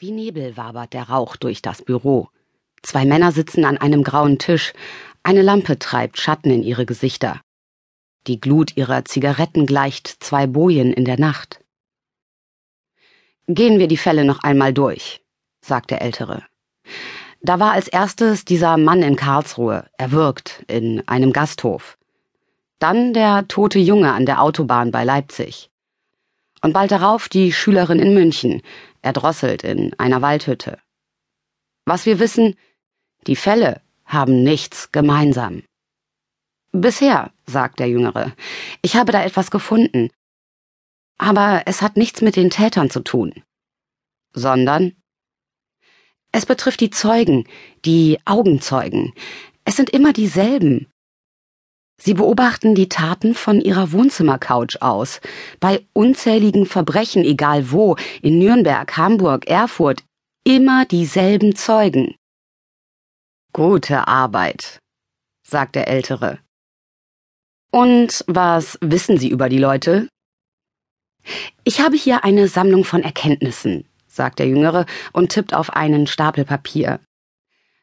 Wie Nebel wabert der Rauch durch das Büro. Zwei Männer sitzen an einem grauen Tisch. Eine Lampe treibt Schatten in ihre Gesichter. Die Glut ihrer Zigaretten gleicht zwei Bojen in der Nacht. Gehen wir die Fälle noch einmal durch, sagt der Ältere. Da war als erstes dieser Mann in Karlsruhe, erwürgt, in einem Gasthof. Dann der tote Junge an der Autobahn bei Leipzig. Und bald darauf die Schülerin in München, erdrosselt in einer Waldhütte. Was wir wissen, die Fälle haben nichts gemeinsam. Bisher, sagt der Jüngere, ich habe da etwas gefunden. Aber es hat nichts mit den Tätern zu tun. Sondern es betrifft die Zeugen, die Augenzeugen. Es sind immer dieselben. Sie beobachten die Taten von ihrer Wohnzimmercouch aus. Bei unzähligen Verbrechen, egal wo, in Nürnberg, Hamburg, Erfurt, immer dieselben Zeugen. Gute Arbeit, sagt der Ältere. Und was wissen Sie über die Leute? Ich habe hier eine Sammlung von Erkenntnissen, sagt der Jüngere und tippt auf einen Stapel Papier.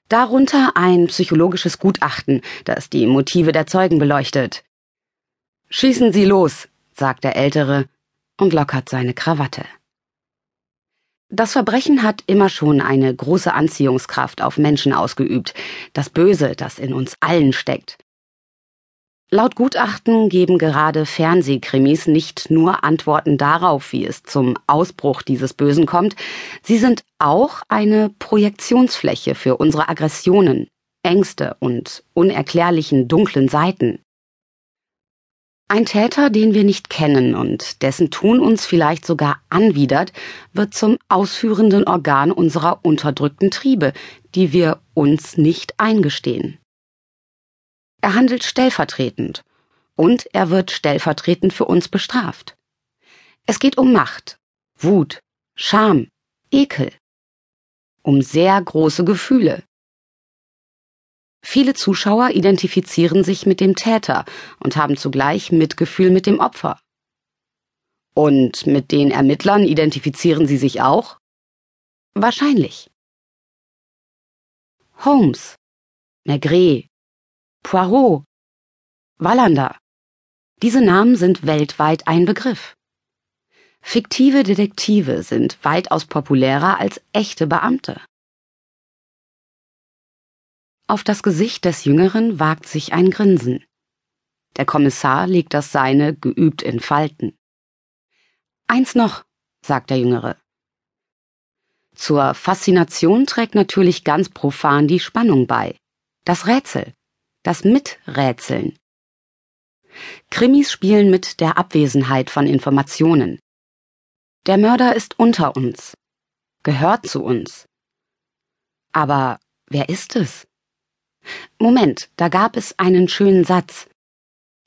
Darunter ein psychologisches Gutachten, das die Motive der Zeugen beleuchtet. Schießen Sie los, sagt der Ältere und lockert seine Krawatte. Das Verbrechen hat immer schon eine große Anziehungskraft auf Menschen ausgeübt, das Böse, das in uns allen steckt. Laut Gutachten geben gerade Fernsehkrimis nicht nur Antworten darauf, wie es zum Ausbruch dieses Bösen kommt, sie sind auch eine Projektionsfläche für unsere Aggressionen, Ängste und unerklärlichen dunklen Seiten. Ein Täter, den wir nicht kennen und dessen Tun uns vielleicht sogar anwidert, wird zum ausführenden Organ unserer unterdrückten Triebe, die wir uns nicht eingestehen. Er handelt stellvertretend und er wird stellvertretend für uns bestraft. Es geht um Macht, Wut, Scham, Ekel, um sehr große Gefühle. Viele Zuschauer identifizieren sich mit dem Täter und haben zugleich Mitgefühl mit dem Opfer. Und mit den Ermittlern identifizieren sie sich auch? Wahrscheinlich. Holmes, Maigret, Poirot, Wallander. Diese Namen sind weltweit ein Begriff. Fiktive Detektive sind weitaus populärer als echte Beamte. Auf das Gesicht des Jüngeren wagt sich ein Grinsen. Der Kommissar legt das Seine geübt in Falten. Eins noch, sagt der Jüngere. Zur Faszination trägt natürlich ganz profan die Spannung bei. Das Rätsel das Miträtseln. Krimis spielen mit der Abwesenheit von Informationen. Der Mörder ist unter uns, gehört zu uns. Aber wer ist es? Moment, da gab es einen schönen Satz.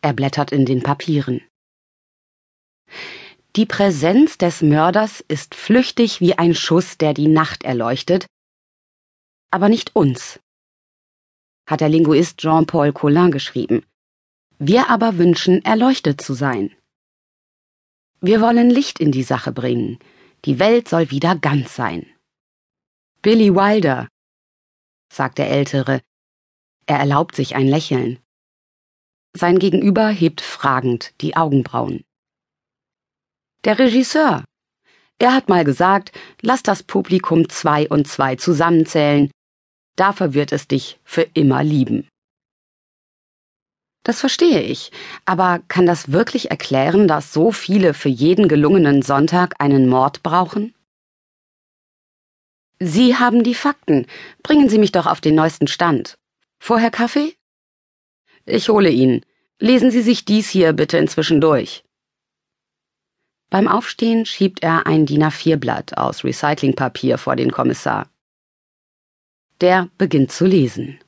Er blättert in den Papieren. Die Präsenz des Mörders ist flüchtig wie ein Schuss, der die Nacht erleuchtet, aber nicht uns hat der Linguist Jean-Paul Collin geschrieben. Wir aber wünschen, erleuchtet zu sein. Wir wollen Licht in die Sache bringen. Die Welt soll wieder ganz sein. Billy Wilder, sagt der Ältere. Er erlaubt sich ein Lächeln. Sein Gegenüber hebt fragend die Augenbrauen. Der Regisseur. Er hat mal gesagt, lass das Publikum zwei und zwei zusammenzählen, Dafür wird es dich für immer lieben. Das verstehe ich, aber kann das wirklich erklären, dass so viele für jeden gelungenen Sonntag einen Mord brauchen? Sie haben die Fakten. Bringen Sie mich doch auf den neuesten Stand. Vorher Kaffee? Ich hole ihn. Lesen Sie sich dies hier bitte inzwischen durch. Beim Aufstehen schiebt er ein DIN A4-Blatt aus Recyclingpapier vor den Kommissar. Der beginnt zu lesen.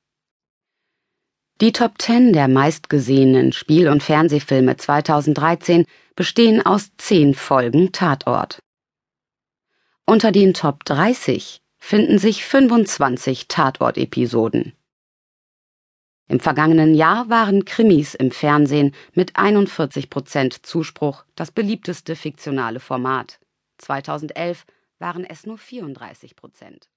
Die Top Ten der meistgesehenen Spiel- und Fernsehfilme 2013 bestehen aus zehn Folgen Tatort. Unter den Top 30 finden sich 25 Tatort-Episoden. Im vergangenen Jahr waren Krimis im Fernsehen mit 41 Prozent Zuspruch das beliebteste fiktionale Format. 2011 waren es nur 34 Prozent.